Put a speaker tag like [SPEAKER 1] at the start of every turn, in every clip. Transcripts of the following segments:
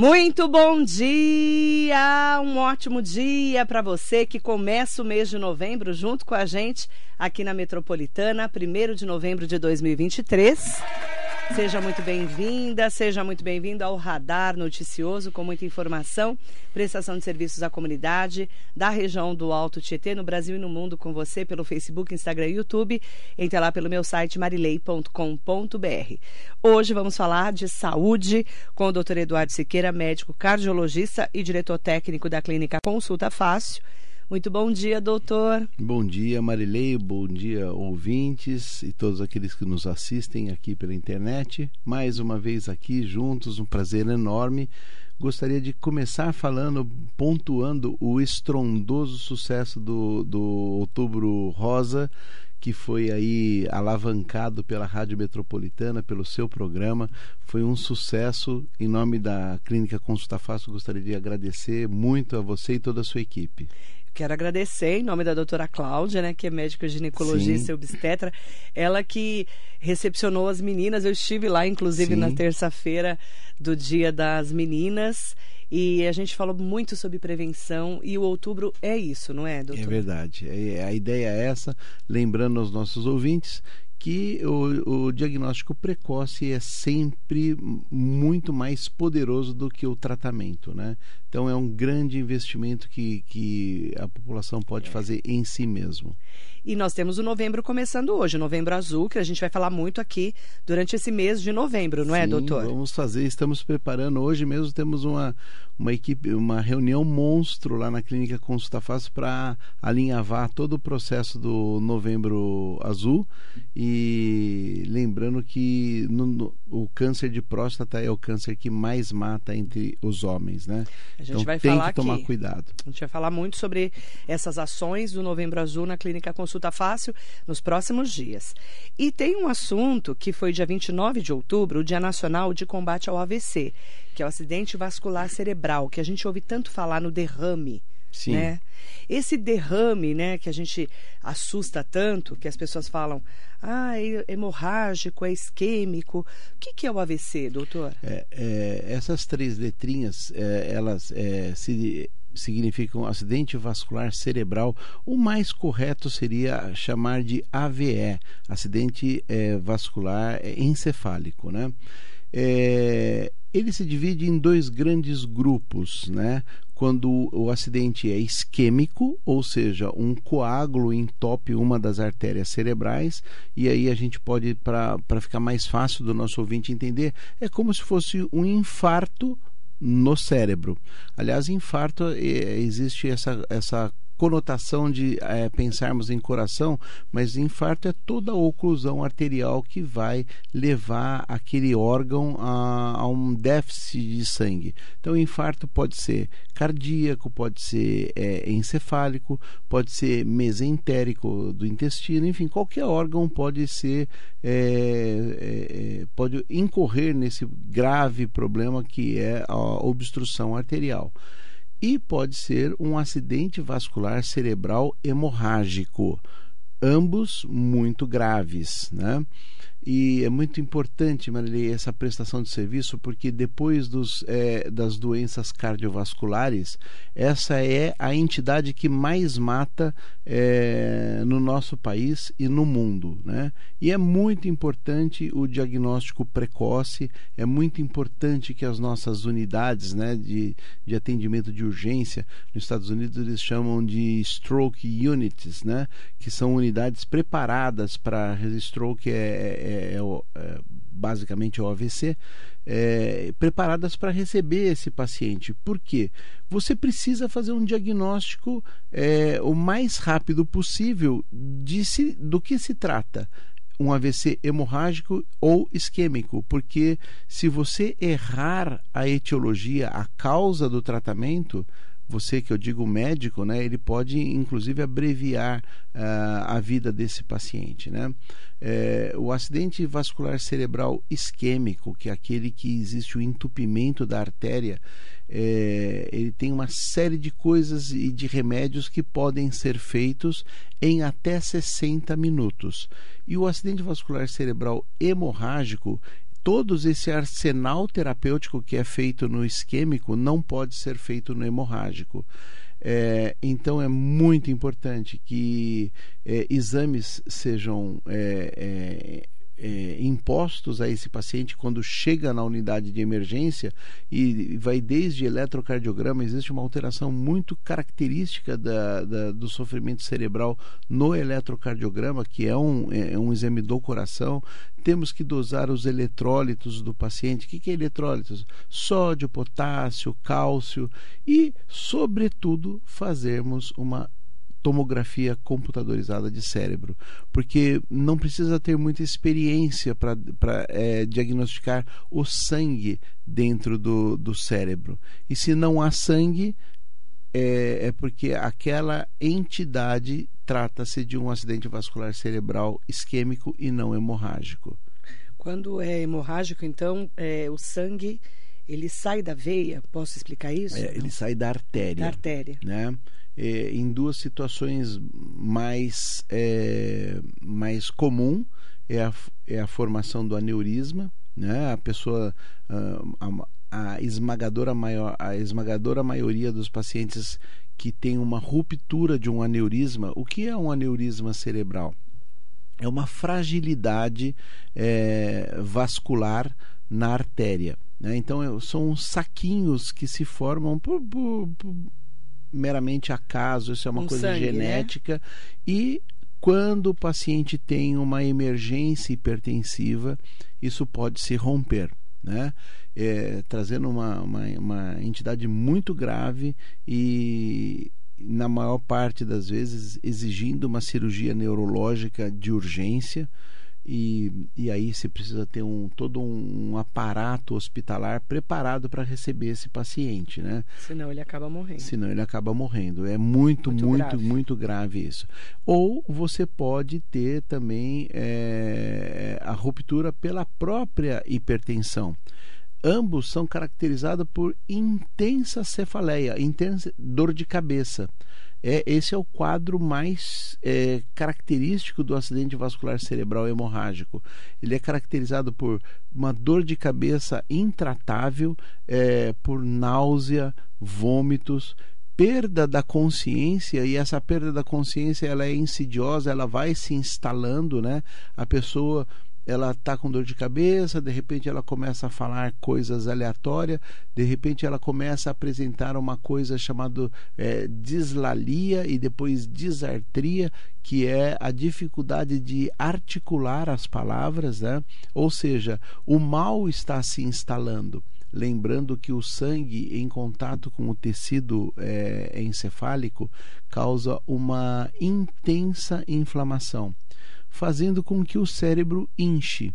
[SPEAKER 1] Muito bom dia, um ótimo dia para você que começa o mês de novembro junto com a gente aqui na Metropolitana, 1 de novembro de 2023. Seja muito bem-vinda, seja muito bem-vindo ao Radar Noticioso, com muita informação, prestação de serviços à comunidade da região do Alto Tietê, no Brasil e no mundo, com você pelo Facebook, Instagram e YouTube. Entre lá pelo meu site marilei.com.br. Hoje vamos falar de saúde com o Dr. Eduardo Siqueira, médico cardiologista e diretor técnico da clínica Consulta Fácil. Muito bom dia, doutor.
[SPEAKER 2] Bom dia, Marilei. Bom dia, ouvintes e todos aqueles que nos assistem aqui pela internet. Mais uma vez aqui juntos, um prazer enorme. Gostaria de começar falando, pontuando o estrondoso sucesso do, do Outubro Rosa, que foi aí alavancado pela Rádio Metropolitana, pelo seu programa. Foi um sucesso. Em nome da Clínica Consulta Fácil, gostaria de agradecer muito a você e toda a sua equipe.
[SPEAKER 1] Quero agradecer em nome da doutora Cláudia, né, que é médica ginecologista Sim. e obstetra, ela que recepcionou as meninas. Eu estive lá, inclusive, Sim. na terça-feira do Dia das Meninas. E a gente falou muito sobre prevenção e o outubro é isso, não é, doutor?
[SPEAKER 2] É verdade. É, a ideia é essa, lembrando aos nossos ouvintes que o, o, diagnóstico precoce é sempre muito mais poderoso do que o tratamento, né? Então é um grande investimento que, que a população pode é. fazer em si mesmo.
[SPEAKER 1] E nós temos o novembro começando hoje, novembro azul, que a gente vai falar muito aqui durante esse mês de novembro, não é, Sim, é, doutor?
[SPEAKER 2] Vamos fazer, estamos preparando. Hoje mesmo temos uma, uma equipe, uma reunião monstro lá na Clínica Consulta Fácil para alinhavar todo o processo do novembro azul. E lembrando que no, no, o câncer de próstata é o câncer que mais mata entre os homens, né?
[SPEAKER 1] A gente então, vai tem falar
[SPEAKER 2] que tomar
[SPEAKER 1] aqui.
[SPEAKER 2] cuidado.
[SPEAKER 1] A gente vai falar muito sobre essas ações do Novembro Azul na Clínica Consulta consulta fácil nos próximos dias. E tem um assunto que foi dia 29 de outubro, o Dia Nacional de Combate ao AVC, que é o acidente vascular cerebral, que a gente ouve tanto falar no derrame. Sim. Né? Esse derrame, né, que a gente assusta tanto, que as pessoas falam, ah, é hemorrágico, é isquêmico. O que, que é o AVC, doutor?
[SPEAKER 2] É, é, essas três letrinhas, é, elas é, se significam acidente vascular cerebral. O mais correto seria chamar de AVE, acidente é, vascular encefálico, né? É, ele se divide em dois grandes grupos, né? Quando o acidente é isquêmico, ou seja, um coágulo entope uma das artérias cerebrais, e aí a gente pode, para ficar mais fácil do nosso ouvinte entender, é como se fosse um infarto no cérebro. Aliás, infarto é, existe essa, essa conotação de é, pensarmos em coração, mas infarto é toda a oclusão arterial que vai levar aquele órgão a, a um déficit de sangue. Então, infarto pode ser cardíaco, pode ser é, encefálico, pode ser mesentérico do intestino, enfim, qualquer órgão pode ser é, é, pode incorrer nesse grave problema que é a obstrução arterial e pode ser um acidente vascular cerebral hemorrágico, ambos muito graves, né? E é muito importante, Marilei, essa prestação de serviço, porque depois dos, é, das doenças cardiovasculares, essa é a entidade que mais mata é, no nosso país e no mundo. Né? E é muito importante o diagnóstico precoce, é muito importante que as nossas unidades né, de, de atendimento de urgência, nos Estados Unidos eles chamam de stroke units, né, que são unidades preparadas para stroke é, é é, é, é, basicamente o AVC, é, preparadas para receber esse paciente. Por quê? Você precisa fazer um diagnóstico é, o mais rápido possível de se, do que se trata um AVC hemorrágico ou isquêmico, porque se você errar a etiologia, a causa do tratamento, você que eu digo médico, né, ele pode inclusive abreviar uh, a vida desse paciente, né? É, o acidente vascular cerebral isquêmico, que é aquele que existe o entupimento da artéria, é, ele tem uma série de coisas e de remédios que podem ser feitos em até 60 minutos. E o acidente vascular cerebral hemorrágico todos esse arsenal terapêutico que é feito no isquêmico não pode ser feito no hemorrágico. É, então é muito importante que é, exames sejam é, é é, impostos a esse paciente quando chega na unidade de emergência e vai desde eletrocardiograma, existe uma alteração muito característica da, da, do sofrimento cerebral no eletrocardiograma, que é um, é um exame do coração. Temos que dosar os eletrólitos do paciente. O que, que é eletrólitos? Sódio, potássio, cálcio e, sobretudo, fazermos uma tomografia computadorizada de cérebro, porque não precisa ter muita experiência para é, diagnosticar o sangue dentro do, do cérebro. E se não há sangue, é, é porque aquela entidade trata-se de um acidente vascular cerebral isquêmico e não hemorrágico.
[SPEAKER 1] Quando é hemorrágico, então, é, o sangue ele sai da veia, posso explicar isso?
[SPEAKER 2] É, ele sai da artéria.
[SPEAKER 1] Da artéria.
[SPEAKER 2] Né? É, em duas situações mais, é, mais comum é a, é a formação do aneurisma, né? a pessoa, a, a, esmagadora maior, a esmagadora maioria dos pacientes que tem uma ruptura de um aneurisma, o que é um aneurisma cerebral? É uma fragilidade é, vascular na artéria. Né? Então, são saquinhos que se formam por, por, por meramente acaso, isso é uma um coisa sangue, né? genética. Né? E quando o paciente tem uma emergência hipertensiva, isso pode se romper. Né? É, trazendo uma, uma, uma entidade muito grave e na maior parte das vezes exigindo uma cirurgia neurológica de urgência e, e aí você precisa ter um, todo um, aparato hospitalar preparado para receber esse paciente, né?
[SPEAKER 1] Senão ele acaba morrendo.
[SPEAKER 2] Senão ele acaba morrendo. É muito, muito, muito grave, muito grave isso. Ou você pode ter também é, a ruptura pela própria hipertensão ambos são caracterizados por intensa cefaleia, intensa dor de cabeça é, esse é o quadro mais é, característico do acidente vascular cerebral hemorrágico. Ele é caracterizado por uma dor de cabeça intratável, é, por náusea, vômitos, perda da consciência e essa perda da consciência ela é insidiosa, ela vai se instalando, né? A pessoa ela está com dor de cabeça, de repente ela começa a falar coisas aleatórias, de repente ela começa a apresentar uma coisa chamada é, dislalia e depois disartria, que é a dificuldade de articular as palavras, né? ou seja, o mal está se instalando. Lembrando que o sangue em contato com o tecido é, encefálico causa uma intensa inflamação fazendo com que o cérebro inche.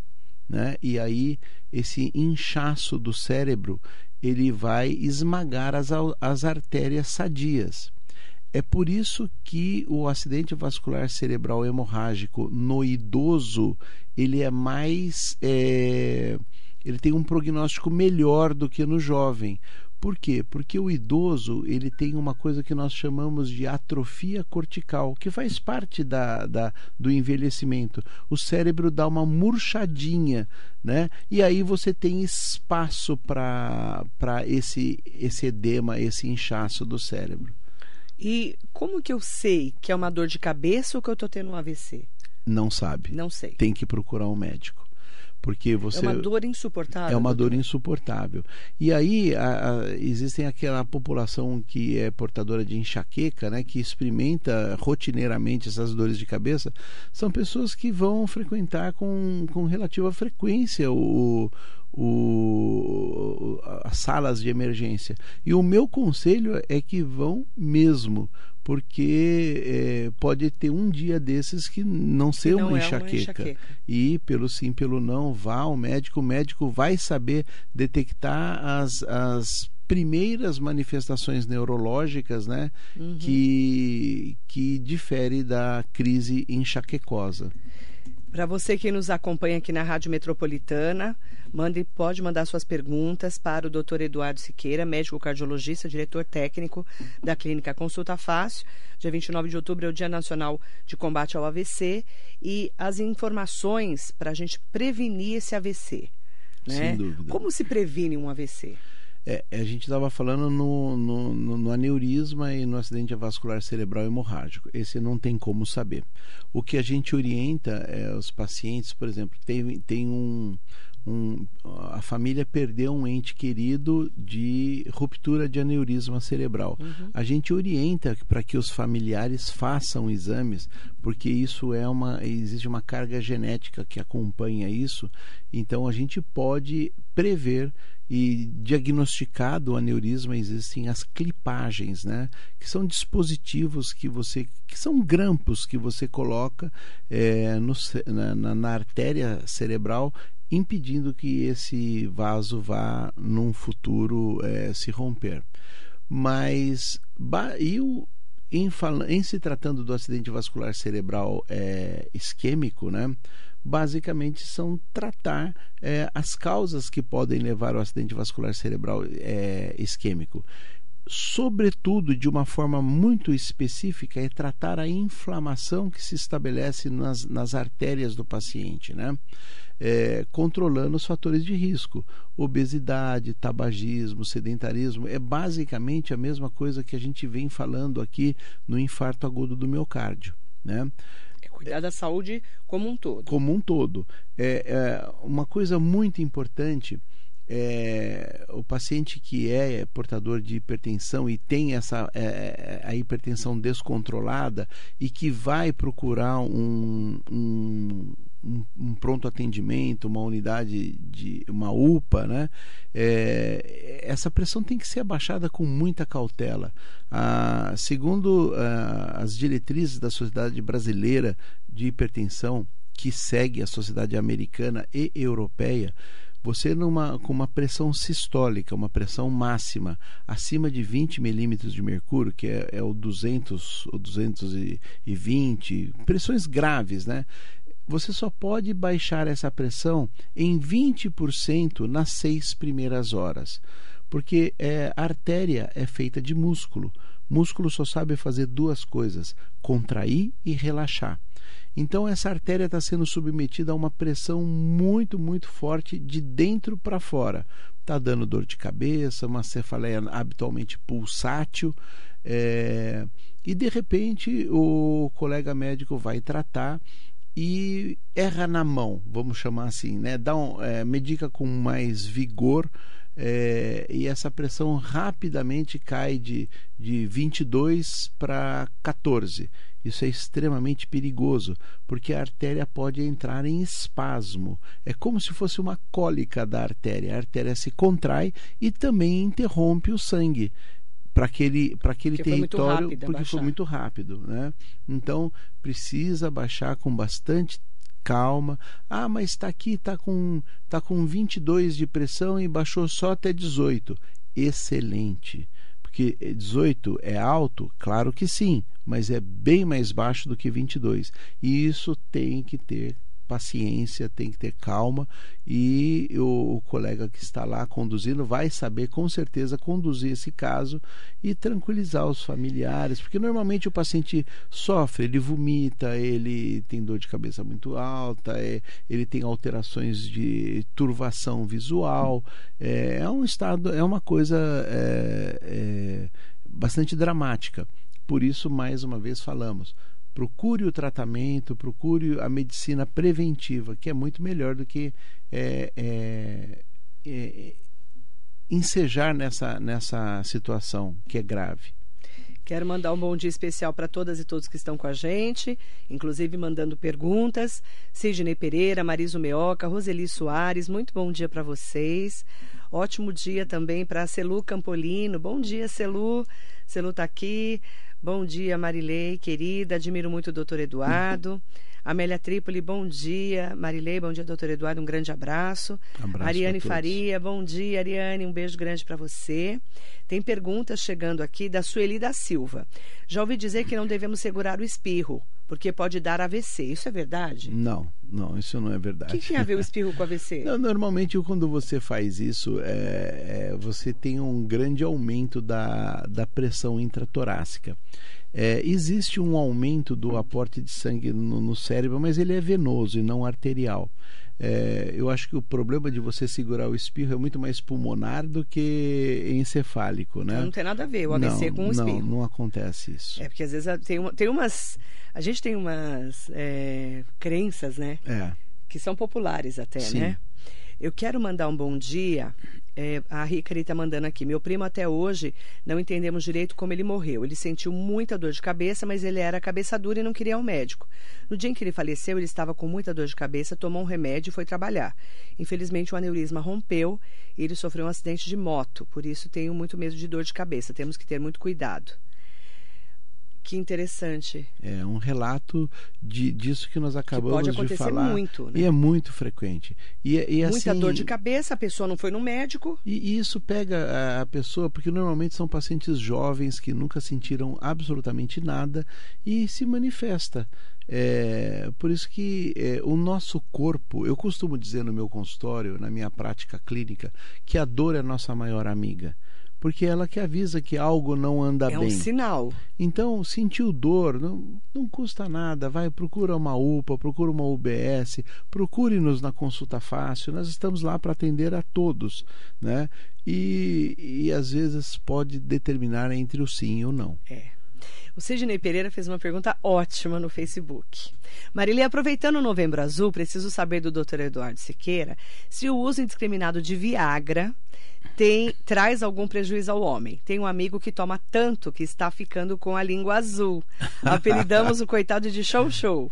[SPEAKER 2] Né? E aí esse inchaço do cérebro ele vai esmagar as, as artérias sadias. É por isso que o acidente vascular cerebral hemorrágico no idoso ele é mais é, ele tem um prognóstico melhor do que no jovem, por quê? Porque o idoso ele tem uma coisa que nós chamamos de atrofia cortical, que faz parte da, da, do envelhecimento. O cérebro dá uma murchadinha, né? E aí você tem espaço para esse, esse edema, esse inchaço do cérebro.
[SPEAKER 1] E como que eu sei que é uma dor de cabeça ou que eu estou tendo um AVC?
[SPEAKER 2] Não sabe.
[SPEAKER 1] Não sei.
[SPEAKER 2] Tem que procurar um médico porque você
[SPEAKER 1] é uma dor insuportável.
[SPEAKER 2] É uma doutor. dor insuportável. E aí a, a, existem aquela população que é portadora de enxaqueca, né, que experimenta rotineiramente essas dores de cabeça, são pessoas que vão frequentar com, com relativa frequência o, o, as salas de emergência. E o meu conselho é que vão mesmo, porque é, pode ter um dia desses que não ser não uma, é enxaqueca. uma, enxaqueca. E pelo sim, pelo não, vá ao médico, o médico vai saber detectar as, as primeiras manifestações neurológicas, né, uhum. que, que difere da crise enxaquecosa.
[SPEAKER 1] Para você que nos acompanha aqui na Rádio Metropolitana, mande, pode mandar suas perguntas para o Dr. Eduardo Siqueira, médico cardiologista, diretor técnico da Clínica Consulta Fácil. Dia 29 de outubro é o Dia Nacional de Combate ao AVC e as informações para a gente prevenir esse AVC. né?
[SPEAKER 2] Sem dúvida.
[SPEAKER 1] Como se previne um AVC?
[SPEAKER 2] É, a gente estava falando no, no, no, no, aneurisma e no acidente vascular cerebral hemorrágico. Esse não tem como saber. O que a gente orienta é os pacientes, por exemplo, tem, tem um, um, a família perdeu um ente querido de ruptura de aneurisma cerebral. Uhum. A gente orienta para que os familiares façam exames, porque isso é uma existe uma carga genética que acompanha isso. Então a gente pode prever e diagnosticado o aneurisma existem as clipagens, né? Que são dispositivos que você, que são grampos que você coloca é, no, na, na, artéria cerebral impedindo que esse vaso vá num futuro é, se romper. Mas e em, em, se tratando do acidente vascular cerebral é, isquêmico, né, basicamente são tratar é, as causas que podem levar ao acidente vascular cerebral é, isquêmico sobretudo de uma forma muito específica, é tratar a inflamação que se estabelece nas, nas artérias do paciente, né? É, controlando os fatores de risco. Obesidade, tabagismo, sedentarismo é basicamente a mesma coisa que a gente vem falando aqui no infarto agudo do miocárdio. Né?
[SPEAKER 1] É cuidar da saúde como um todo.
[SPEAKER 2] Como um todo. É, é uma coisa muito importante é, o paciente que é portador de hipertensão e tem essa é, é, a hipertensão descontrolada e que vai procurar um, um, um, um pronto atendimento, uma unidade de uma UPA, né? É, essa pressão tem que ser abaixada com muita cautela. Ah, segundo ah, as diretrizes da Sociedade Brasileira de Hipertensão, que segue a Sociedade Americana e Europeia, você numa, com uma pressão sistólica, uma pressão máxima, acima de 20 milímetros de mercúrio, que é, é o 200 ou 220, pressões graves, né? Você só pode baixar essa pressão em 20% nas seis primeiras horas, porque é, a artéria é feita de músculo. Músculo só sabe fazer duas coisas: contrair e relaxar. Então essa artéria está sendo submetida a uma pressão muito, muito forte de dentro para fora. Está dando dor de cabeça, uma cefaleia habitualmente pulsátil. É... E de repente o colega médico vai tratar e erra na mão, vamos chamar assim, né? Dá um, é, medica com mais vigor é, e essa pressão rapidamente cai de, de 22 para 14. Isso é extremamente perigoso, porque a artéria pode entrar em espasmo. É como se fosse uma cólica da artéria. A artéria se contrai e também interrompe o sangue para aquele, para aquele porque território, porque baixar. foi muito rápido. Né? Então, precisa baixar com bastante calma. Ah, mas está aqui, está com, tá com 22 de pressão e baixou só até 18. Excelente. Porque 18 é alto? Claro que sim, mas é bem mais baixo do que 22. E isso tem que ter paciência, tem que ter calma e o, o, colega que está lá conduzindo vai saber com certeza conduzir esse caso e tranquilizar os familiares, porque normalmente o paciente sofre, ele vomita, ele tem dor de cabeça muito alta, é, ele tem alterações de turvação visual, é, é um estado, é uma coisa é, é bastante dramática. Por isso, mais uma vez, falamos procure o tratamento, procure a medicina preventiva, que é muito melhor do que é, é, é, ensejar nessa, nessa situação que é grave.
[SPEAKER 1] Quero mandar um bom dia especial para todas e todos que estão com a gente, inclusive mandando perguntas. Sidney Pereira, Mariso Meoca, Roseli Soares, muito bom dia para vocês. Ótimo dia também para Celu Campolino. Bom dia, Celu. Celu está aqui. Bom dia, Marilei, querida. Admiro muito o doutor Eduardo. Amélia Trípoli, bom dia. Marilei, bom dia, doutor Eduardo. Um grande abraço. abraço Ariane Faria, bom dia, Ariane. Um beijo grande para você. Tem perguntas chegando aqui da Sueli da Silva. Já ouvi dizer que não devemos segurar o espirro porque pode dar AVC. Isso é verdade?
[SPEAKER 2] Não, não, isso não é verdade.
[SPEAKER 1] O que tem a ver o espirro com AVC?
[SPEAKER 2] Não, normalmente, quando você faz isso, é, é, você tem um grande aumento da, da pressão intratorácica. É, existe um aumento do aporte de sangue no, no cérebro, mas ele é venoso e não arterial. É, eu acho que o problema de você segurar o espirro é muito mais pulmonar do que encefálico, né?
[SPEAKER 1] Não tem nada a ver o AVC
[SPEAKER 2] não,
[SPEAKER 1] com o espirro.
[SPEAKER 2] Não, não acontece isso.
[SPEAKER 1] É porque às vezes tem, uma, tem umas. A gente tem umas é, crenças, né?
[SPEAKER 2] É.
[SPEAKER 1] Que são populares até,
[SPEAKER 2] Sim.
[SPEAKER 1] né? Eu quero mandar um bom dia. É, a Ricari está mandando aqui. Meu primo até hoje não entendemos direito como ele morreu. Ele sentiu muita dor de cabeça, mas ele era cabeça dura e não queria um médico. No dia em que ele faleceu, ele estava com muita dor de cabeça, tomou um remédio e foi trabalhar. Infelizmente, o aneurisma rompeu e ele sofreu um acidente de moto. Por isso, tenho muito medo de dor de cabeça. Temos que ter muito cuidado. Que interessante.
[SPEAKER 2] É um relato de, disso que nós acabamos
[SPEAKER 1] que pode acontecer
[SPEAKER 2] de falar.
[SPEAKER 1] muito, né?
[SPEAKER 2] E é muito frequente. E, e
[SPEAKER 1] Muita
[SPEAKER 2] assim,
[SPEAKER 1] dor de cabeça, a pessoa não foi no médico.
[SPEAKER 2] E, e isso pega a, a pessoa, porque normalmente são pacientes jovens que nunca sentiram absolutamente nada e se manifesta. É, por isso que é, o nosso corpo, eu costumo dizer no meu consultório, na minha prática clínica, que a dor é a nossa maior amiga porque ela que avisa que algo não anda
[SPEAKER 1] é
[SPEAKER 2] bem.
[SPEAKER 1] É um sinal.
[SPEAKER 2] Então, sentiu dor, não, não custa nada, vai, procura uma UPA, procura uma UBS, procure-nos na consulta fácil, nós estamos lá para atender a todos, né? E, e às vezes pode determinar entre o sim e o não.
[SPEAKER 1] É. O Sidney Pereira fez uma pergunta ótima no Facebook. Marília, aproveitando o Novembro Azul, preciso saber do Dr. Eduardo Siqueira se o uso indiscriminado de Viagra tem, traz algum prejuízo ao homem. Tem um amigo que toma tanto que está ficando com a língua azul. Apelidamos o coitado de show show.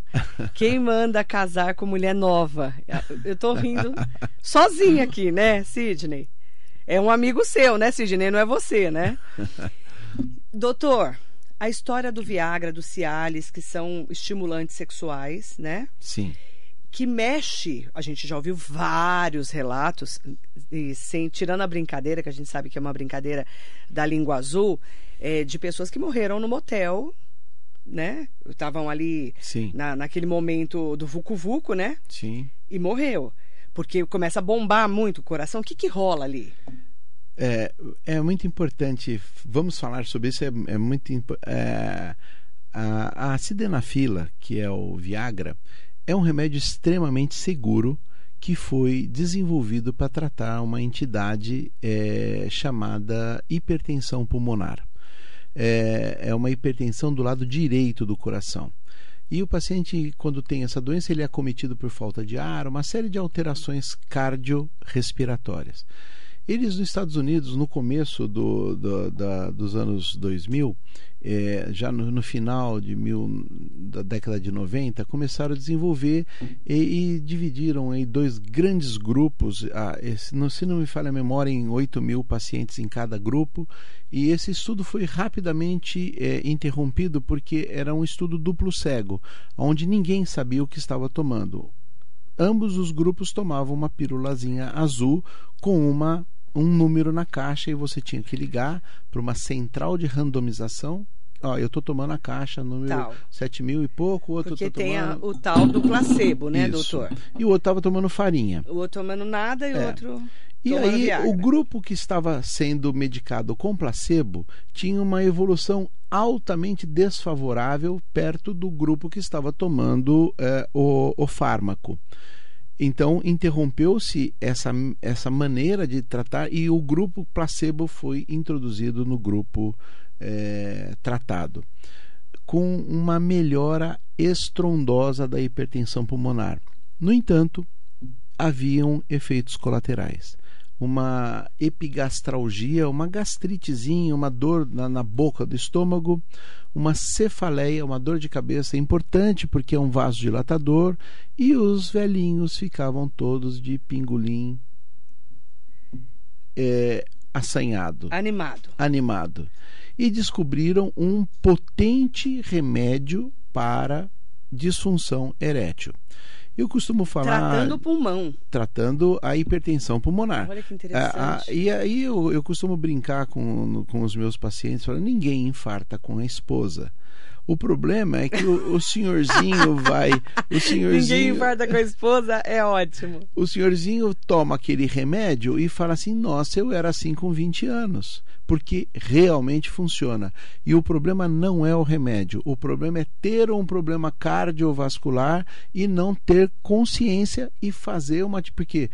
[SPEAKER 1] Quem manda casar com mulher nova? Eu estou rindo sozinha aqui, né, Sidney? É um amigo seu, né, Sidney? Não é você, né? Doutor, a história do Viagra, do Cialis, que são estimulantes sexuais, né?
[SPEAKER 2] Sim.
[SPEAKER 1] Que mexe, a gente já ouviu vários relatos, e sem, tirando a brincadeira, que a gente sabe que é uma brincadeira da língua azul, é, de pessoas que morreram no motel, né? Estavam ali na, naquele momento do vucu-vucu, né?
[SPEAKER 2] Sim.
[SPEAKER 1] E morreu. Porque começa a bombar muito o coração. O que, que rola ali?
[SPEAKER 2] É, é muito importante, vamos falar sobre isso, é, é muito é, a, a sildenafila, que é o Viagra, é um remédio extremamente seguro que foi desenvolvido para tratar uma entidade é, chamada hipertensão pulmonar. É, é uma hipertensão do lado direito do coração. E o paciente, quando tem essa doença, ele é acometido por falta de ar, uma série de alterações cardiorrespiratórias. Eles nos Estados Unidos, no começo do, do, da, dos anos 2000, é, já no, no, final de mil, da década de 90, começaram a desenvolver e, e dividiram em dois grandes grupos, ah, esse, não, se não me falha a memória, em 8 mil pacientes em cada grupo, e esse estudo foi rapidamente é, interrompido porque era um estudo duplo cego, onde ninguém sabia o que estava tomando. Ambos os grupos tomavam uma pílulazinha azul com uma um número na caixa e você tinha que ligar para uma central de randomização. Ó, eu estou tomando a caixa número tal. 7 mil e pouco, o outro
[SPEAKER 1] Porque
[SPEAKER 2] tô
[SPEAKER 1] tem
[SPEAKER 2] tomando...
[SPEAKER 1] a, o tal do placebo, né,
[SPEAKER 2] Isso.
[SPEAKER 1] doutor?
[SPEAKER 2] E o outro estava tomando farinha.
[SPEAKER 1] O outro tomando nada e o
[SPEAKER 2] É.
[SPEAKER 1] outro.
[SPEAKER 2] E aí,
[SPEAKER 1] Viagra.
[SPEAKER 2] o grupo que estava sendo medicado com placebo tinha uma evolução altamente desfavorável perto do grupo que estava tomando eh, o, o fármaco. Então, interrompeu-se essa, essa maneira de tratar e o grupo placebo foi introduzido no grupo eh, tratado, com uma melhora estrondosa da hipertensão pulmonar. No entanto, haviam efeitos colaterais. Uma epigastralgia, uma gastritezinha, uma dor na, na boca do estômago, uma cefaleia, uma dor de cabeça importante porque é um vasodilatador, e os velhinhos ficavam todos de pingolim é, assanhado
[SPEAKER 1] Animado.
[SPEAKER 2] animado e descobriram um potente remédio para disfunção erétil. Eu costumo falar.
[SPEAKER 1] Tratando o pulmão.
[SPEAKER 2] Tratando a hipertensão pulmonar.
[SPEAKER 1] Olha que interessante.
[SPEAKER 2] Ah, ah, e aí eu, eu costumo brincar com, com os meus pacientes, falando, ninguém infarta com a esposa. O problema é que o, o senhorzinho vai. O senhorzinho,
[SPEAKER 1] Ninguém infarta com a esposa, é ótimo.
[SPEAKER 2] O senhorzinho toma aquele remédio e fala assim: nossa, eu era assim com 20 anos. Porque realmente funciona. E o problema não é o remédio. O problema é ter um problema cardiovascular e não ter consciência e fazer uma. Porque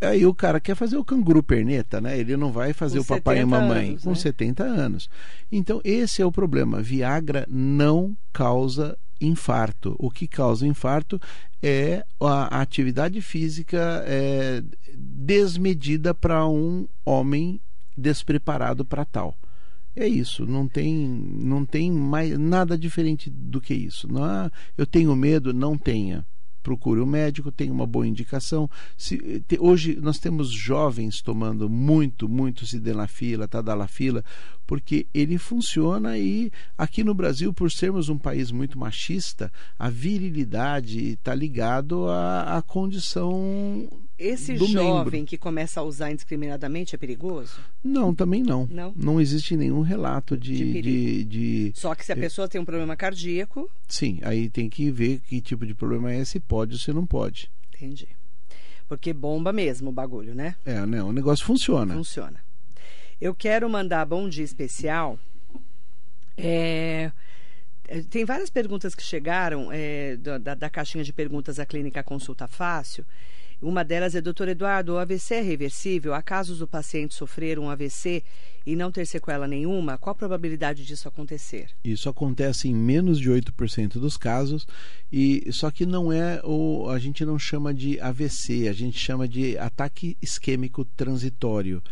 [SPEAKER 2] Aí o cara quer fazer o canguru perneta, né? Ele não vai fazer
[SPEAKER 1] Com
[SPEAKER 2] o papai e a mamãe
[SPEAKER 1] anos,
[SPEAKER 2] com
[SPEAKER 1] né?
[SPEAKER 2] 70 anos. Então, esse é o problema. Viagra não causa infarto. O que causa infarto é a atividade física é, desmedida para um homem despreparado para tal. É isso, não tem, não tem mais nada diferente do que isso. Não eu tenho medo, não tenha procure um médico, tenha uma boa indicação. Se, te, hoje nós temos jovens tomando muito, muito sildenafila, tadalafila, porque ele funciona e aqui no Brasil, por sermos um país muito machista, a virilidade está ligado à, à condição
[SPEAKER 1] Esse
[SPEAKER 2] do
[SPEAKER 1] jovem
[SPEAKER 2] membro.
[SPEAKER 1] que começa a usar indiscriminadamente é perigoso?
[SPEAKER 2] Não, também não.
[SPEAKER 1] Não?
[SPEAKER 2] Não existe nenhum relato
[SPEAKER 1] De
[SPEAKER 2] de, de, de
[SPEAKER 1] Só que se a pessoa tem um problema cardíaco,
[SPEAKER 2] Sim, aí tem que ver que tipo de problema é, se pode ou se não pode.
[SPEAKER 1] entendi. Porque bomba mesmo o bagulho, né?
[SPEAKER 2] É, né? O negócio funciona.
[SPEAKER 1] Funciona. Eu quero mandar bom dia especial. É, é, tem várias perguntas que chegaram é, da, da- da caixinha de perguntas da Clínica Consulta Fácil. Uma delas é, doutor Eduardo, o AVC é reversível? Há casos do paciente sofrer um AVC e não ter sequela nenhuma? Qual a probabilidade disso acontecer?
[SPEAKER 2] Isso acontece em menos de 8% dos casos, e só que não é o a gente não chama de AVC, a gente chama de ataque isquêmico transitório.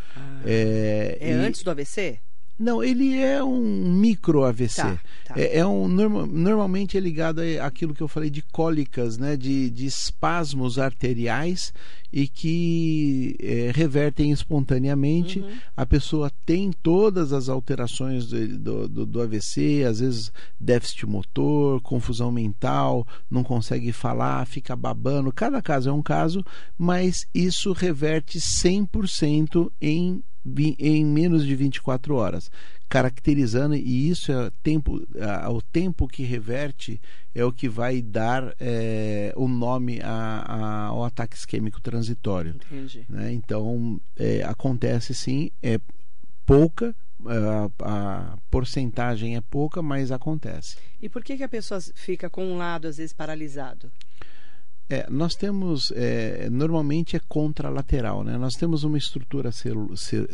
[SPEAKER 2] é
[SPEAKER 1] É
[SPEAKER 2] e-
[SPEAKER 1] antes do AVC?
[SPEAKER 2] Não, ele é um micro AVC.
[SPEAKER 1] Tá, tá.
[SPEAKER 2] É, é um norma- normalmente é ligado àquilo que eu falei de cólicas, né, de, de espasmos arteriais e que é, revertem espontaneamente.
[SPEAKER 1] Uhum.
[SPEAKER 2] A pessoa tem todas as alterações do, do, do- AVC, às vezes déficit motor, confusão mental, não consegue falar, fica babando. Cada caso é um caso, mas isso reverte 100% em em menos de 24 horas, caracterizando e isso é tempo, ah, o tempo que reverte é o que vai dar eh, o nome a- a- ao ataque isquêmico transitório.
[SPEAKER 1] Entendi.
[SPEAKER 2] né? Então é, acontece sim, é pouca a, a porcentagem é pouca, mas acontece.
[SPEAKER 1] E por que, que a pessoa fica com um lado, às vezes, paralisado?
[SPEAKER 2] É, nós temos, é, normalmente é contralateral, né? Nós temos uma estrutura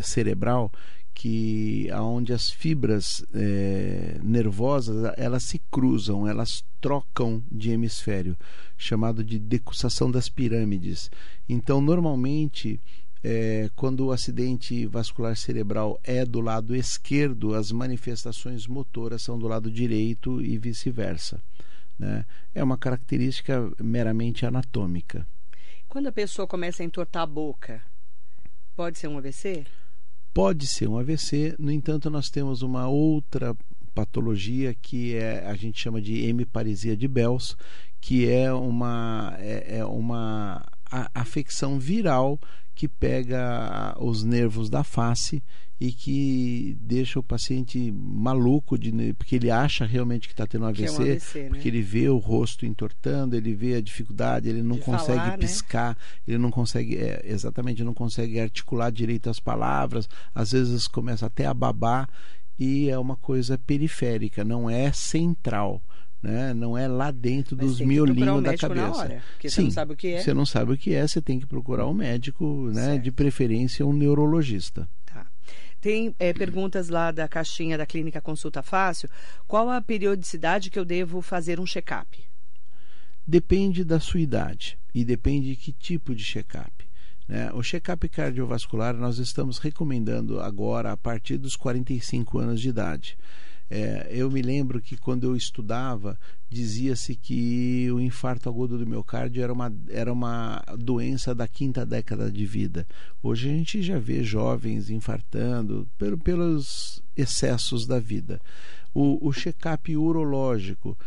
[SPEAKER 2] cerebral que, aonde as fibras é, nervosas elas se cruzam, elas trocam de hemisfério, chamado de decussação das pirâmides. Então, normalmente, é, quando o acidente vascular cerebral é do lado esquerdo, as manifestações motoras são do lado direito e vice-versa. Né? É uma característica meramente anatômica.
[SPEAKER 1] Quando a pessoa começa a entortar a boca, pode ser um AVC?
[SPEAKER 2] Pode ser um AVC, no entanto, nós temos uma outra patologia que é, a gente chama de hemiparesia de Bell's, que é uma, é, é uma afecção viral que pega os nervos da face e que deixa o paciente maluco, de, porque ele acha realmente que está tendo um
[SPEAKER 1] Que é um
[SPEAKER 2] AVC,
[SPEAKER 1] AVC, né?
[SPEAKER 2] porque ele vê o rosto entortando, ele vê a dificuldade, ele não
[SPEAKER 1] De
[SPEAKER 2] consegue
[SPEAKER 1] falar, né?
[SPEAKER 2] piscar, ele não consegue, é, exatamente, não consegue articular direito as palavras, às vezes começa até a babar e é uma coisa periférica, não é central. Né? Não é lá dentro
[SPEAKER 1] Mas
[SPEAKER 2] dos miolinhos da cabeça.
[SPEAKER 1] na hora, porque você
[SPEAKER 2] Sim,
[SPEAKER 1] não sabe o que é.
[SPEAKER 2] Você não sabe o que é, você tem que procurar um médico, né?
[SPEAKER 1] Certo.
[SPEAKER 2] De preferência um neurologista.
[SPEAKER 1] Tá. Tem é, perguntas lá da caixinha da Clínica Consulta Fácil. Qual a periodicidade que eu devo fazer um check-up?
[SPEAKER 2] Depende da sua idade e depende de que tipo de check-up. né? O check-up cardiovascular nós estamos recomendando agora a partir dos 45 anos de idade. É, eu me lembro que quando eu estudava, dizia-se que o infarto agudo do miocárdio era uma, era uma doença da quinta década de vida. Hoje a gente já vê jovens infartando pelo, pelos excessos da vida. O, o check-up urológico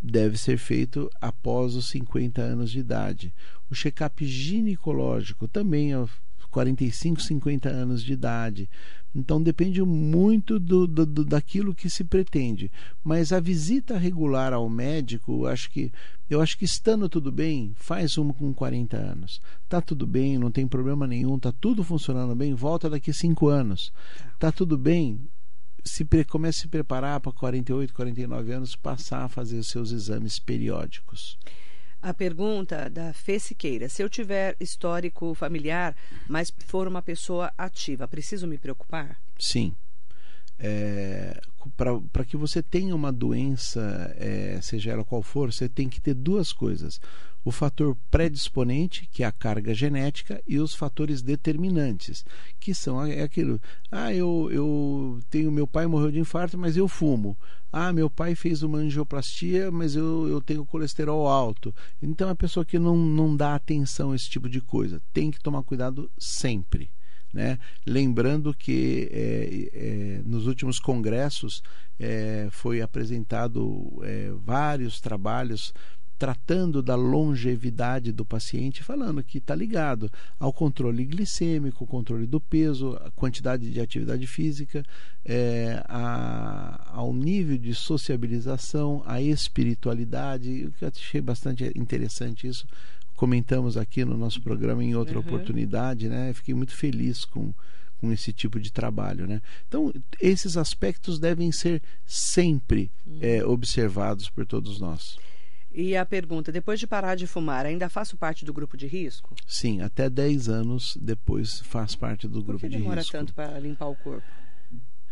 [SPEAKER 2] deve ser feito após os 50 anos de idade. O check-up ginecológico também aos 45, 50 anos de idade. Então depende muito do, do, do, daquilo que se pretende. Mas a visita regular ao médico, acho que eu acho que estando tudo bem, faz uma com 40 anos. Tá tudo bem, não tem problema nenhum, tá tudo funcionando bem, volta daqui 5 anos. Tá tudo bem, se comece a se preparar para 48, 49 anos, passar a fazer os seus exames periódicos.
[SPEAKER 1] A pergunta da Fê Siqueira: se eu tiver histórico familiar, mas for uma pessoa ativa, preciso me preocupar?
[SPEAKER 2] Sim. É, para que você tenha uma doença, é, seja ela qual for, você tem que ter duas coisas: o fator predisponente, que é a carga genética, e os fatores determinantes, que são é aquilo. Ah, eu, eu tenho. Meu pai morreu de infarto, mas eu fumo. Ah, meu pai fez uma angioplastia, mas eu, eu tenho colesterol alto. Então, a pessoa que não, não dá atenção a esse tipo de coisa tem que tomar cuidado sempre. Né? Lembrando que é, é, nos últimos congressos é, foi apresentado é, vários trabalhos tratando da longevidade do paciente, falando que está ligado ao controle glicêmico, controle do peso, a quantidade de atividade física, é, a, ao nível de sociabilização, a espiritualidade. Eu achei bastante interessante isso. Comentamos aqui no nosso programa em outra uhum. oportunidade, né? Fiquei muito feliz com, com esse tipo de trabalho. Né? Então, esses aspectos devem ser sempre uhum. é, observados por todos nós.
[SPEAKER 1] E a pergunta: depois de parar de fumar, ainda faço parte do grupo de risco?
[SPEAKER 2] Sim, até 10 anos depois faz parte do grupo de risco. Por que
[SPEAKER 1] demora tanto para limpar o corpo?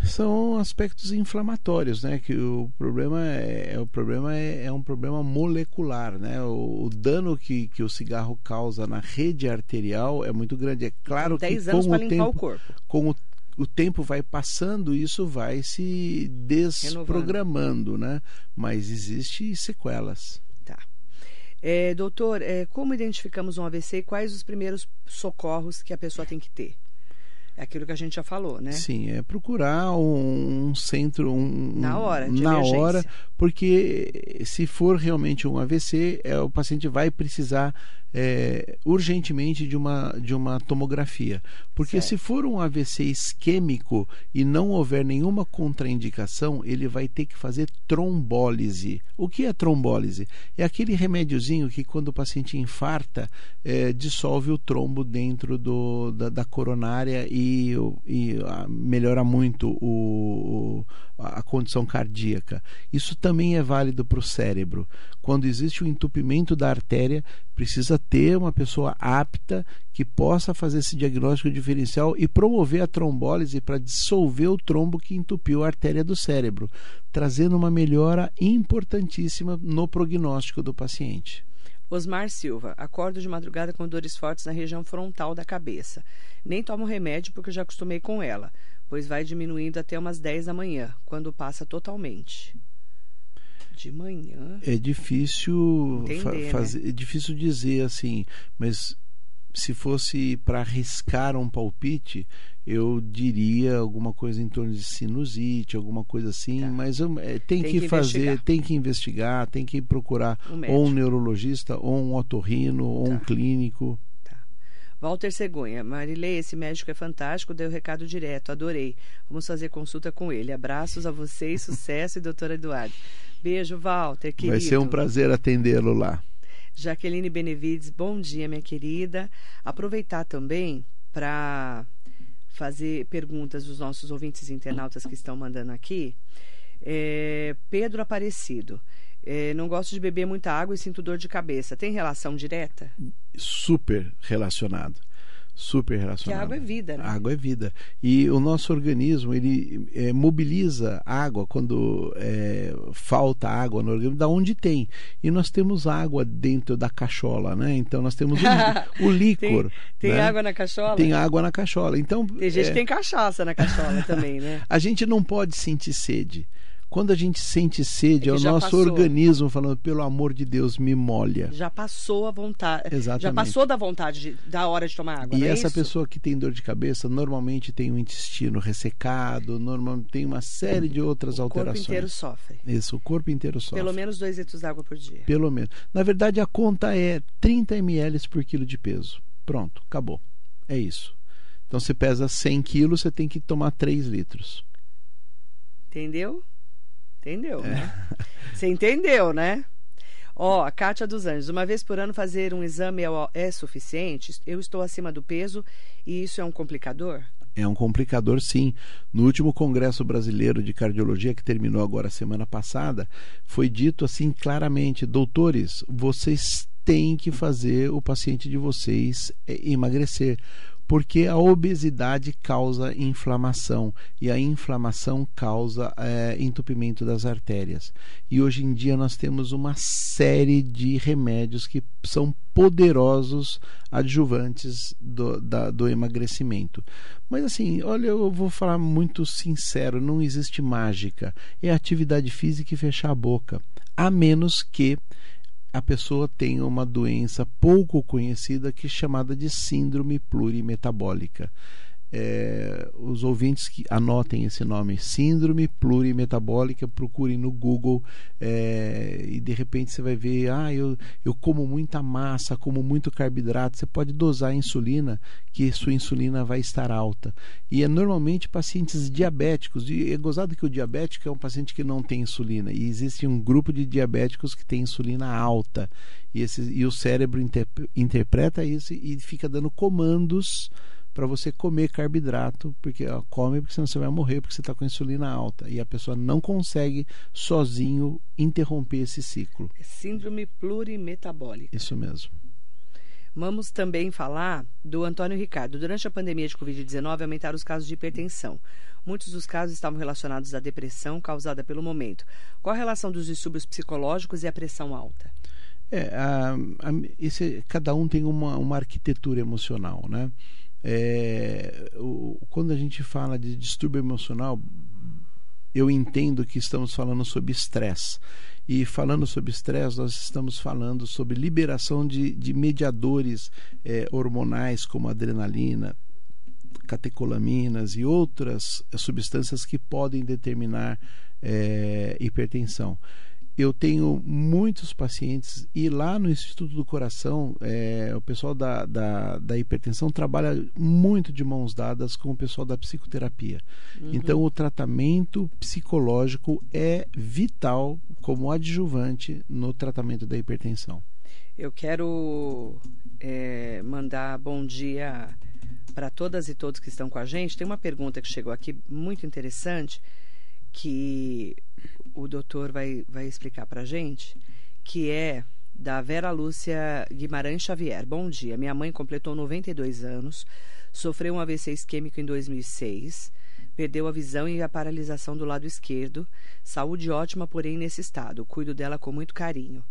[SPEAKER 2] São aspectos inflamatórios, né? Que o problema é, o problema é, é, um problema molecular, né? O, o, dano que, que o cigarro causa na rede arterial é muito grande. É claro que com o tempo, o corpo. com o o tempo vai passando, isso vai se desprogramando, Renovando. né? Mas existe sequelas.
[SPEAKER 1] É, doutor, é, como identificamos um AVC e quais os primeiros socorros que a pessoa tem que ter? É aquilo que a gente já falou, né?
[SPEAKER 2] Sim, é procurar um, um centro um,
[SPEAKER 1] na hora,
[SPEAKER 2] de na emergência. hora, porque se for realmente um AVC, é, o paciente vai precisar é, urgentemente de uma, de uma tomografia. Porque certo. se for um AVC isquêmico e não houver nenhuma contraindicação, ele vai ter que fazer trombólise. O que é trombólise? É aquele remédiozinho que quando o paciente infarta, é, dissolve o trombo dentro do, da, da coronária e, e a, melhora muito o, o, a condição cardíaca. Isso também é válido para o cérebro. Quando existe o entupimento da artéria, precisa ter uma pessoa apta que possa fazer esse diagnóstico diferencial e promover a trombólise para dissolver o trombo que entupiu a artéria do cérebro, trazendo uma melhora importantíssima no prognóstico do paciente.
[SPEAKER 1] Osmar Silva, acordo de madrugada com dores fortes na região frontal da cabeça. Nem tomo remédio porque já acostumei com ela, pois vai diminuindo até umas 10 da manhã, quando passa totalmente. De manhã.
[SPEAKER 2] É difícil Entender, fa fazer, né? é difícil dizer assim, mas se fosse para arriscar um palpite, eu diria alguma coisa em torno de sinusite, alguma coisa assim, tá. mas é, tem, tem, que, que fazer, investigar. tem que investigar, tem que procurar um ou um neurologista, ou um otorrino, ou tá. um clínico.
[SPEAKER 1] Walter Cegonha, Marilei, esse médico é fantástico, deu recado direto, adorei. Vamos fazer consulta com ele. Abraços a vocês, sucesso e doutora Eduardo. Beijo, Walter, querido.
[SPEAKER 2] Vai ser um prazer atendê-lo lá.
[SPEAKER 1] Jaqueline Benevides, bom dia, minha querida. Aproveitar também para fazer perguntas dos nossos ouvintes internautas que estão mandando aqui. É, Pedro Aparecido. É, não gosto de beber muita água e sinto dor de cabeça. Tem relação direta?
[SPEAKER 2] Super relacionado. Super relacionado.
[SPEAKER 1] Que a água é vida, né?
[SPEAKER 2] A água é vida. E o nosso organismo, ele é, mobiliza água quando é, falta água no organismo, da onde tem. E nós temos água dentro da cachola, né? Então nós temos o, o líquor.
[SPEAKER 1] tem, tem
[SPEAKER 2] né?
[SPEAKER 1] água na cachola?
[SPEAKER 2] Tem água na cachola. Então,
[SPEAKER 1] tem gente é... que tem cachaça na cachola também, né?
[SPEAKER 2] a gente não pode sentir sede Quando a gente sente sede, é, é o nosso passou. organismo falando, pelo amor de Deus, me molha.
[SPEAKER 1] Já passou a vontade.
[SPEAKER 2] Exatamente.
[SPEAKER 1] Já passou da vontade, de, da hora de tomar água.
[SPEAKER 2] E
[SPEAKER 1] é
[SPEAKER 2] essa
[SPEAKER 1] isso?
[SPEAKER 2] pessoa que tem dor de cabeça normalmente tem o um intestino ressecado, normalmente tem uma série de outras
[SPEAKER 1] o
[SPEAKER 2] alterações. O
[SPEAKER 1] corpo inteiro sofre.
[SPEAKER 2] Isso, o corpo inteiro sofre.
[SPEAKER 1] Pelo menos dois litros de água por dia.
[SPEAKER 2] Pelo menos. Na verdade, a conta é 30 ml por quilo de peso. Pronto, acabou. É isso. Então, você pesa 100 quilos, você tem que tomar 3 litros.
[SPEAKER 1] Entendeu? Entendeu, é. né? Você entendeu, né? Ó, oh, a Kátia dos Anjos, uma vez por ano fazer um exame é, é suficiente? Eu estou acima do peso e isso é um complicador?
[SPEAKER 2] É um complicador, sim. No último Congresso Brasileiro de Cardiologia, que terminou agora semana passada, foi dito assim claramente: doutores, vocês têm que fazer o paciente de vocês é, emagrecer porque a obesidade causa inflamação e a inflamação causa é, entupimento das artérias. E hoje em dia nós temos uma série de remédios que são poderosos adjuvantes do, da, do emagrecimento. Mas assim, olha, eu vou falar muito sincero: não existe mágica. É atividade física e fechar a boca. A menos que a pessoa tem uma doença pouco conhecida que é chamada de síndrome plurimetabólica é, os ouvintes que anotem esse nome, síndrome plurimetabólica, procurem no Google é, e de repente você vai ver, ah, eu, eu como muita massa, como muito carboidrato, você pode dosar a insulina, que sua insulina vai estar alta. E é normalmente pacientes diabéticos, e é gozado que o diabético é um paciente que não tem insulina, e existe um grupo de diabéticos que tem insulina alta, e, esse, e o cérebro inter, interpreta isso e fica dando comandos para você comer carboidrato, porque ó, come porque senão você vai morrer porque você está com insulina alta e a pessoa não consegue sozinho interromper esse ciclo.
[SPEAKER 1] Síndrome plurimetabólica.
[SPEAKER 2] Isso mesmo.
[SPEAKER 1] Vamos também falar do Antônio Ricardo. Durante a pandemia de Covid-19, aumentaram os casos de hipertensão. Muitos dos casos estavam relacionados à depressão causada pelo momento. Qual a relação dos distúrbios psicológicos e a pressão alta?
[SPEAKER 2] É, a, a, esse, cada um tem uma, uma arquitetura emocional, né? É, o, quando a gente fala de distúrbio emocional, eu entendo que estamos falando sobre estresse. E falando sobre estresse, nós estamos falando sobre liberação de, de mediadores é, hormonais como adrenalina, catecolaminas e outras substâncias que podem determinar é, hipertensão eu tenho muitos pacientes e lá no Instituto do Coração é, o pessoal da, da, da, hipertensão trabalha muito de mãos dadas com o pessoal da psicoterapia. Uhum. Então o tratamento psicológico é vital como adjuvante no tratamento da hipertensão.
[SPEAKER 1] Eu quero é, mandar bom dia para todas e todos que estão com a gente. Tem uma pergunta que chegou aqui muito interessante que o doutor vai, vai explicar para a gente, que é da Vera Lúcia Guimarães Xavier. Bom dia. Minha mãe completou 92 anos, sofreu um AVC isquêmico em 2006, perdeu a visão e a paralisação do lado esquerdo. Saúde ótima, porém nesse estado. Cuido dela com muito carinho.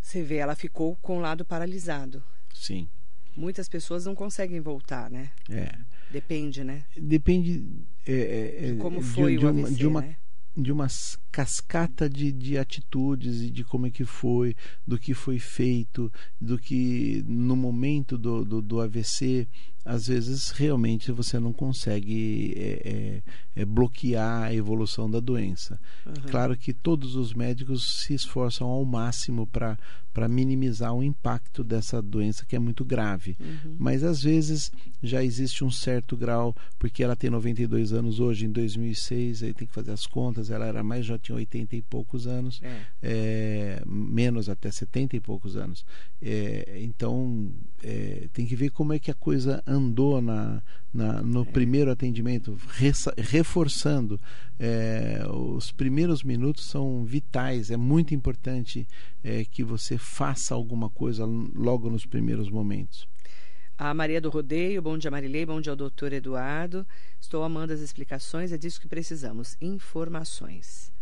[SPEAKER 1] Você vê, ela ficou com o lado paralisado.
[SPEAKER 2] Sim.
[SPEAKER 1] Muitas pessoas não conseguem voltar, né?
[SPEAKER 2] É.
[SPEAKER 1] Depende, né?
[SPEAKER 2] Depende. É, é,
[SPEAKER 1] de como foi
[SPEAKER 2] de, de
[SPEAKER 1] o AVC,
[SPEAKER 2] de uma,
[SPEAKER 1] né?
[SPEAKER 2] De uma cascata de, de atitudes e de como é que foi, do que foi feito, do que no momento do, do, do AVC às vezes realmente você não consegue é, é, é bloquear a evolução da doença. Uhum. Claro que todos os médicos se esforçam ao máximo para minimizar o impacto dessa doença que é muito grave. Uhum. Mas às vezes já existe um certo grau, porque ela tem 92 anos hoje, em 2006, aí tem que fazer as contas, ela era mais, já tinha 80 e poucos anos, é. é menos até 70 e poucos anos. É, então tem que ver como é que a coisa andou na, na no é. primeiro atendimento, reforçando. É, os primeiros minutos são vitais, é muito importante é, que você faça alguma coisa logo nos primeiros momentos.
[SPEAKER 1] A Maria do Rodeio, bom dia Marilei, bom dia ao doutor Eduardo. Estou amando as explicações, é disso que precisamos, informações.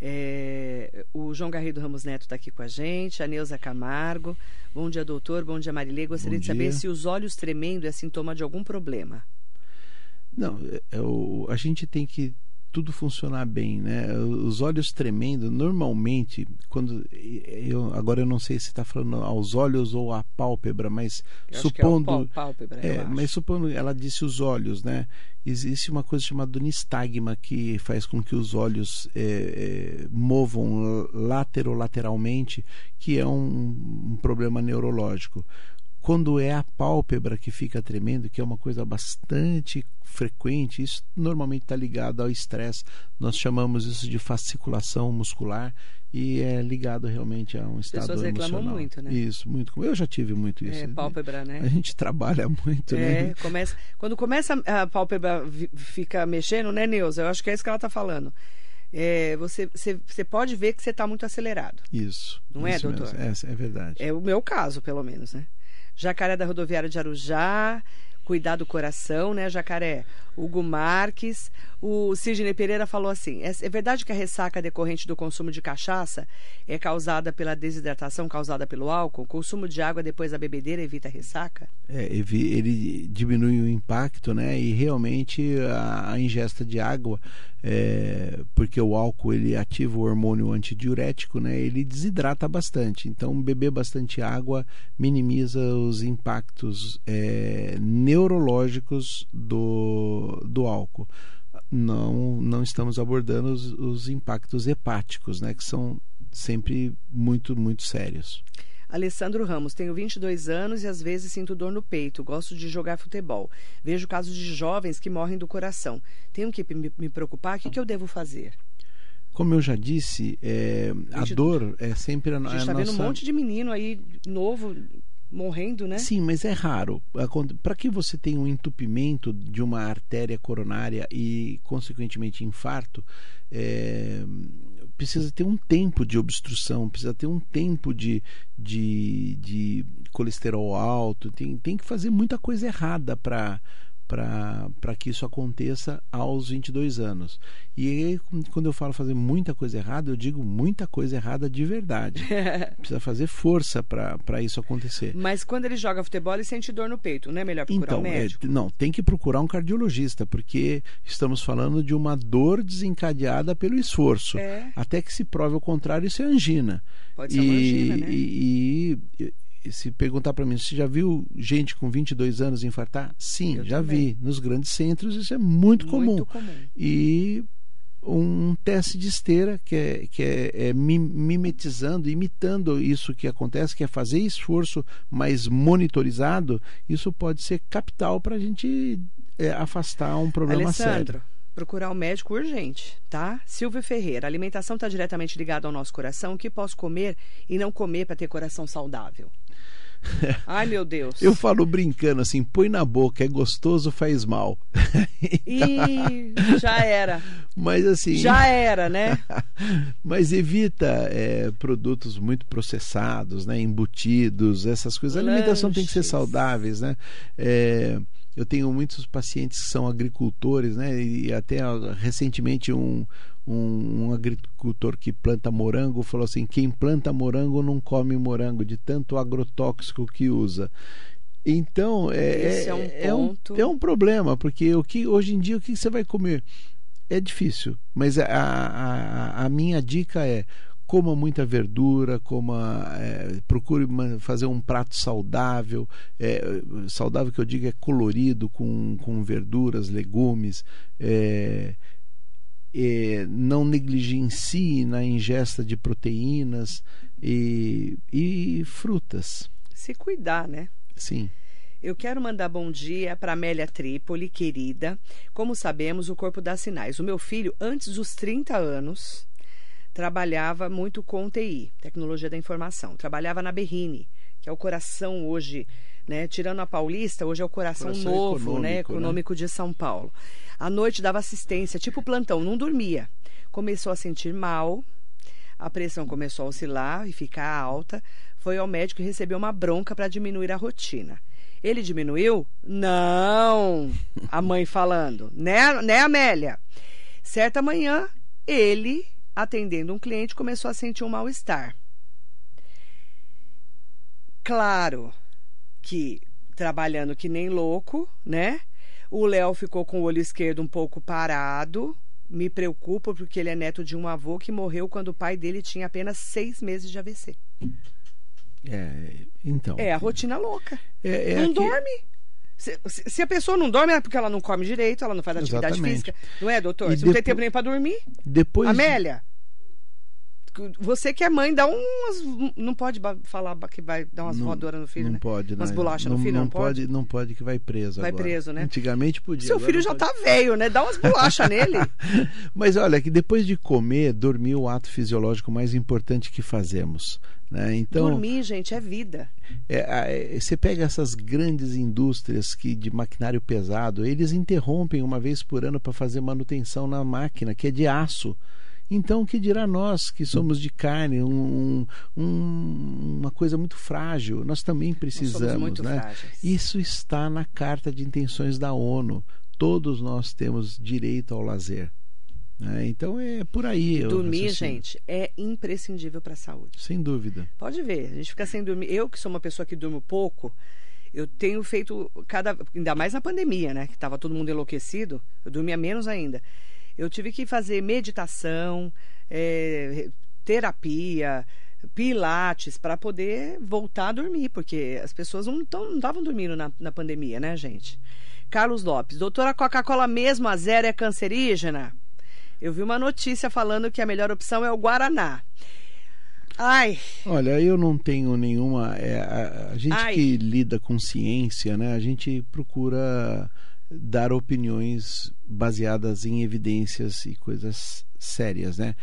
[SPEAKER 1] É, o João Garrido Ramos Neto está aqui com a gente, a Neuza Camargo. Bom dia, doutor. Bom dia, Marilê. Gostaria de saber se os olhos tremendo é sintoma de algum problema.
[SPEAKER 2] Não, é, é, o, a gente tem que tudo funcionar bem, né? Os olhos tremendo, normalmente, quando eu agora eu não sei se está falando aos olhos ou à pálpebra, mas
[SPEAKER 1] Eu acho
[SPEAKER 2] supondo,
[SPEAKER 1] que é pálpebra,
[SPEAKER 2] é, mas supondo, ela disse os olhos, né? Existe uma coisa chamada nistagma que faz com que os olhos é, é, movam laterolateralmente, que é um, um problema neurológico. Quando é a pálpebra que fica tremendo, que é uma coisa bastante frequente, isso normalmente está ligado ao estresse. Nós chamamos isso de fasciculação muscular e é ligado realmente a um estado
[SPEAKER 1] pessoas reclamam
[SPEAKER 2] emocional.
[SPEAKER 1] muito, né?
[SPEAKER 2] Isso, muito. Eu já tive muito isso.
[SPEAKER 1] É, pálpebra, né?
[SPEAKER 2] A gente trabalha muito,
[SPEAKER 1] É,
[SPEAKER 2] né?
[SPEAKER 1] começa, quando começa a pálpebra fica mexendo, né, Neuza? Eu acho que é isso que ela está falando. É, você, você, você pode ver que você está muito acelerado.
[SPEAKER 2] Isso.
[SPEAKER 1] Não é,
[SPEAKER 2] isso mesmo.
[SPEAKER 1] doutor?
[SPEAKER 2] É, é verdade.
[SPEAKER 1] É o meu caso, pelo menos, né? Jacaré da rodoviária de Arujá, cuidar do coração, né, Jacaré? Hugo Marques, o Sidney Pereira falou assim: é, é verdade que a ressaca decorrente do consumo de cachaça é causada pela desidratação causada pelo álcool? O consumo de água depois da bebedeira evita a ressaca?
[SPEAKER 2] É, ele diminui o impacto, né? E realmente a, a ingesta de água, é, porque o álcool ele ativa o hormônio antidiurético, né? Ele desidrata bastante. Então beber bastante água minimiza os impactos é, neurológicos do, do álcool. Não, não estamos abordando os, os impactos hepáticos, né? Que são sempre muito, muito sérios.
[SPEAKER 1] Alessandro Ramos, tenho 22 anos e às vezes sinto dor no peito. Gosto de jogar futebol. Vejo casos de jovens que morrem do coração. Tenho que me, preocupar? O que, que eu devo fazer?
[SPEAKER 2] Como eu já disse, é, a
[SPEAKER 1] Gente,
[SPEAKER 2] dor é sempre a,
[SPEAKER 1] A gente
[SPEAKER 2] a
[SPEAKER 1] está vendo um
[SPEAKER 2] nossa...
[SPEAKER 1] monte de menino aí novo morrendo, né?
[SPEAKER 2] Sim, mas é raro. Para que você tenha um entupimento de uma artéria coronária e, consequentemente, infarto, é, precisa ter um tempo de obstrução, precisa ter um tempo de, de, de colesterol alto, tem, tem que fazer muita coisa errada para para que isso aconteça aos 22 anos. E quando eu falo fazer muita coisa errada, eu digo muita coisa errada de verdade. Precisa fazer força para isso acontecer.
[SPEAKER 1] Mas quando ele joga futebol, ele sente dor no peito. Não é melhor procurar
[SPEAKER 2] Então,
[SPEAKER 1] um
[SPEAKER 2] é,
[SPEAKER 1] médico?
[SPEAKER 2] não, tem que procurar um cardiologista, porque estamos falando de uma dor desencadeada pelo esforço.
[SPEAKER 1] É.
[SPEAKER 2] Até que se prove o contrário, isso é angina.
[SPEAKER 1] Pode ser uma angina, né?
[SPEAKER 2] e- e- e se perguntar para mim, você já viu gente com 22 anos infartar? Sim,
[SPEAKER 1] Eu
[SPEAKER 2] já
[SPEAKER 1] também.
[SPEAKER 2] vi. Nos grandes centros isso é muito comum.
[SPEAKER 1] Muito comum.
[SPEAKER 2] E um teste de esteira que é, que é, é mi- mimetizando, imitando isso que acontece, que é fazer esforço mais monitorizado, isso pode ser capital para a gente é, afastar um problema
[SPEAKER 1] Alessandro,
[SPEAKER 2] sério.
[SPEAKER 1] procurar um médico urgente, tá? Silvio Ferreira, a alimentação está diretamente ligada ao nosso coração. O que posso comer e não comer para ter coração saudável? Ai, meu Deus.
[SPEAKER 2] Eu falo brincando assim, põe na boca, é gostoso, faz mal.
[SPEAKER 1] Ih, já era.
[SPEAKER 2] Mas assim.
[SPEAKER 1] Já era, né?
[SPEAKER 2] Mas evita é, produtos muito processados, né, embutidos, essas coisas. A alimentação tem que ser
[SPEAKER 1] Lanches.
[SPEAKER 2] saudáveis, né? É, eu tenho muitos pacientes que são agricultores, né? E até recentemente um, um, um agricultor que planta morango falou assim: quem planta morango não come morango de tanto agrotóxico que usa. Então é,
[SPEAKER 1] é um
[SPEAKER 2] é um,
[SPEAKER 1] ponto.
[SPEAKER 2] é um problema, porque o que hoje em dia o que você vai comer? É difícil, mas a, a, a minha dica é coma muita verdura, coma, é, procure fazer um prato saudável, é, saudável que eu digo é colorido, com, com verduras, legumes, é, é, não negligencie na ingesta de proteínas e, e frutas.
[SPEAKER 1] Se cuidar, né?
[SPEAKER 2] Sim.
[SPEAKER 1] Eu quero mandar bom dia para Amélia Trípoli, querida. Como sabemos, o corpo dá sinais. O meu filho, antes dos 30 anos, trabalhava muito com TI, tecnologia da informação. Trabalhava na Berrine, que é o coração hoje, né? Tirando a Paulista, hoje é o coração,
[SPEAKER 2] Coração
[SPEAKER 1] novo, né?
[SPEAKER 2] econômico, né?
[SPEAKER 1] Econômico de São Paulo. À noite dava assistência, tipo plantão, não dormia. Começou a sentir mal, a pressão começou a oscilar e ficar alta. Foi ao médico e recebeu uma bronca para diminuir a rotina. Ele diminuiu? Não! A mãe falando. Né, né, Amélia? Certa manhã, ele, atendendo um cliente, começou a sentir um mal-estar. Claro que trabalhando que nem louco, né? O Léo ficou com o olho esquerdo um pouco parado, Me preocupo porque ele é neto de um avô que morreu quando o pai dele tinha apenas seis meses de AVC.
[SPEAKER 2] É, então.
[SPEAKER 1] É a rotina louca.
[SPEAKER 2] É, é
[SPEAKER 1] não
[SPEAKER 2] aqui-
[SPEAKER 1] dorme. Se, se- a pessoa não dorme é porque ela não come direito, ela não faz atividade
[SPEAKER 2] Exatamente.
[SPEAKER 1] física. Não é, doutor?
[SPEAKER 2] E
[SPEAKER 1] Você não tem
[SPEAKER 2] depo-
[SPEAKER 1] tempo nem pra dormir?
[SPEAKER 2] Depois.
[SPEAKER 1] Amélia, você que é mãe, dá umas. Não pode falar que vai dar umas
[SPEAKER 2] Não-
[SPEAKER 1] voadoras no filho,
[SPEAKER 2] não
[SPEAKER 1] né?
[SPEAKER 2] pode,
[SPEAKER 1] Umas
[SPEAKER 2] né?
[SPEAKER 1] bolachas no
[SPEAKER 2] não,
[SPEAKER 1] filho, não pode?
[SPEAKER 2] Não pode que vai preso
[SPEAKER 1] Vai
[SPEAKER 2] agora.
[SPEAKER 1] preso, né?
[SPEAKER 2] Antigamente podia.
[SPEAKER 1] Seu filho
[SPEAKER 2] não
[SPEAKER 1] já
[SPEAKER 2] pode.
[SPEAKER 1] tá velho, né? Dá umas bolachas nele.
[SPEAKER 2] Mas olha, que depois de comer, dormir é o ato fisiológico mais importante que fazemos. Né? Então,
[SPEAKER 1] Dormir, gente, é vida.
[SPEAKER 2] é, é, você pega essas grandes indústrias que de maquinário pesado, eles interrompem uma vez por ano para fazer manutenção na máquina, que é de aço. Então, o que dirá nós que somos de carne, um- um- uma coisa muito frágil? Nós também precisamos, né?
[SPEAKER 1] frágeis.
[SPEAKER 2] Isso está na Carta de Intenções da ONU. Todos nós temos direito ao lazer. né? Então é por aí.
[SPEAKER 1] Dormir, gente, é imprescindível para a saúde.
[SPEAKER 2] Sem dúvida.
[SPEAKER 1] Pode ver, a gente fica sem dormir. Eu, que sou uma pessoa que durmo pouco, eu tenho feito cada. Ainda mais na pandemia, né? Que tava todo mundo enlouquecido, eu dormia menos ainda. Eu tive que fazer meditação, eh, terapia, pilates, para poder voltar a dormir, porque as pessoas não estavam dormindo na, na pandemia, né, gente? Carlos Lopes, doutora Coca-Cola mesmo a zero é cancerígena? Eu vi uma notícia falando que a melhor opção é o Guaraná. Ai,
[SPEAKER 2] Olha, eu não tenho nenhuma. é, a, a gente
[SPEAKER 1] Ai.
[SPEAKER 2] que lida com ciência, né? A gente procura dar opiniões baseadas em evidências e coisas sérias, né?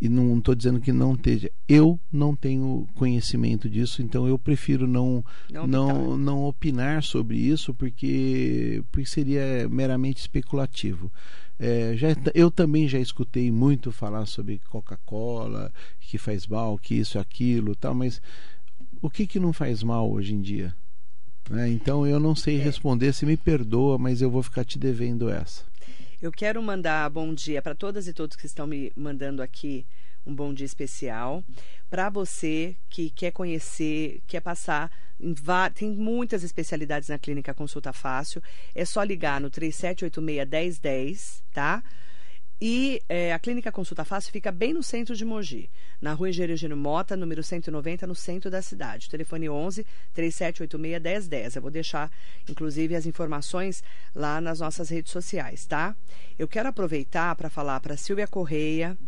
[SPEAKER 2] E não estou dizendo que não esteja. Eu não tenho conhecimento disso, então eu prefiro não
[SPEAKER 1] Não
[SPEAKER 2] não, não opinar sobre isso porque, porque seria meramente especulativo. É, já, eu também já escutei muito falar sobre Coca-Cola, que faz mal, que isso, aquilo, tal, mas o que, que não faz mal hoje em dia? Né? Então eu não sei responder, se me perdoa, mas eu vou ficar te devendo essa.
[SPEAKER 1] Eu quero mandar bom dia para todas e todos que estão me mandando aqui um bom dia especial. Para você que quer conhecer, quer passar, tem muitas especialidades na clínica Consulta Fácil. É só ligar no 3786-1010, tá? E é, a Clínica Consulta Fácil fica bem no centro de Mogi, na rua Engenheiro Gino Mota, número 190, no centro da cidade. O telefone 11 3786 1010. Eu vou deixar, inclusive, as informações lá nas nossas redes sociais, tá? Eu quero aproveitar para falar para Silvia Correia,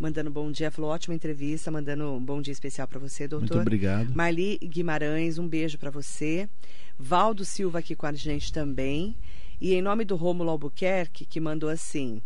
[SPEAKER 1] mandando bom dia, falou ótima entrevista, mandando um bom dia especial para você, doutor.
[SPEAKER 2] Muito obrigado.
[SPEAKER 1] Marli Guimarães, um beijo para você. Valdo Silva aqui com a gente também. E em nome do Rômulo Albuquerque, que mandou assim.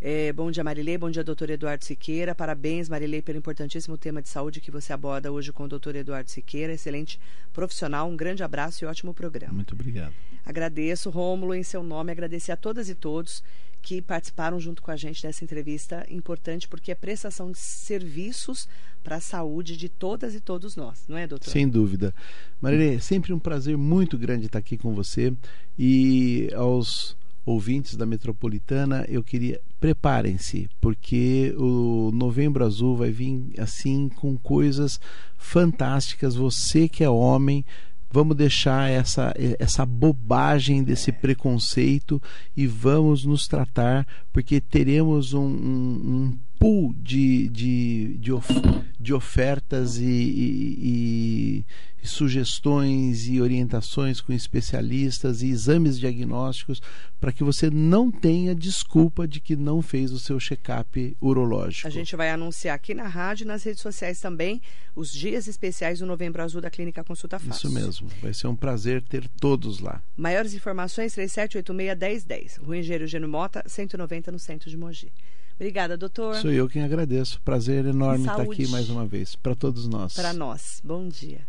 [SPEAKER 1] É, bom dia, Marilei. Bom dia, doutor Eduardo Siqueira. Parabéns, Marilei, pelo importantíssimo tema de saúde que você aborda hoje com o doutor Eduardo Siqueira. Excelente profissional. Um grande abraço e ótimo programa.
[SPEAKER 2] Muito obrigado.
[SPEAKER 1] Agradeço, Rômulo, em seu nome, agradecer a todas e todos que participaram junto com a gente dessa entrevista importante, porque é prestação de serviços para a saúde de todas e todos nós, não é, doutor?
[SPEAKER 2] Sem dúvida. Marilê, é sempre um prazer muito grande estar aqui com você e aos ouvintes da Metropolitana, eu queria preparem-se, porque o Novembro Azul vai vir assim com coisas fantásticas. Você que é homem, vamos deixar essa essa bobagem desse preconceito e vamos nos tratar, porque teremos um, um, um pool de, de, de, of, de ofertas e, e, e, sugestões e orientações com especialistas e exames diagnósticos para que você não tenha desculpa de que não fez o seu check-up urológico.
[SPEAKER 1] A gente vai anunciar aqui na rádio e nas redes sociais também os dias especiais do Novembro Azul da Clínica Consulta Fácil.
[SPEAKER 2] Isso mesmo. Vai ser um prazer ter todos lá.
[SPEAKER 1] Maiores informações 3786-1010. Rua Engenheiro Geno Mota, 190 no centro de Mogi. Obrigada, doutor.
[SPEAKER 2] Sou eu quem agradeço. Prazer enorme estar aqui mais uma vez. Para todos nós.
[SPEAKER 1] Para nós. Bom dia.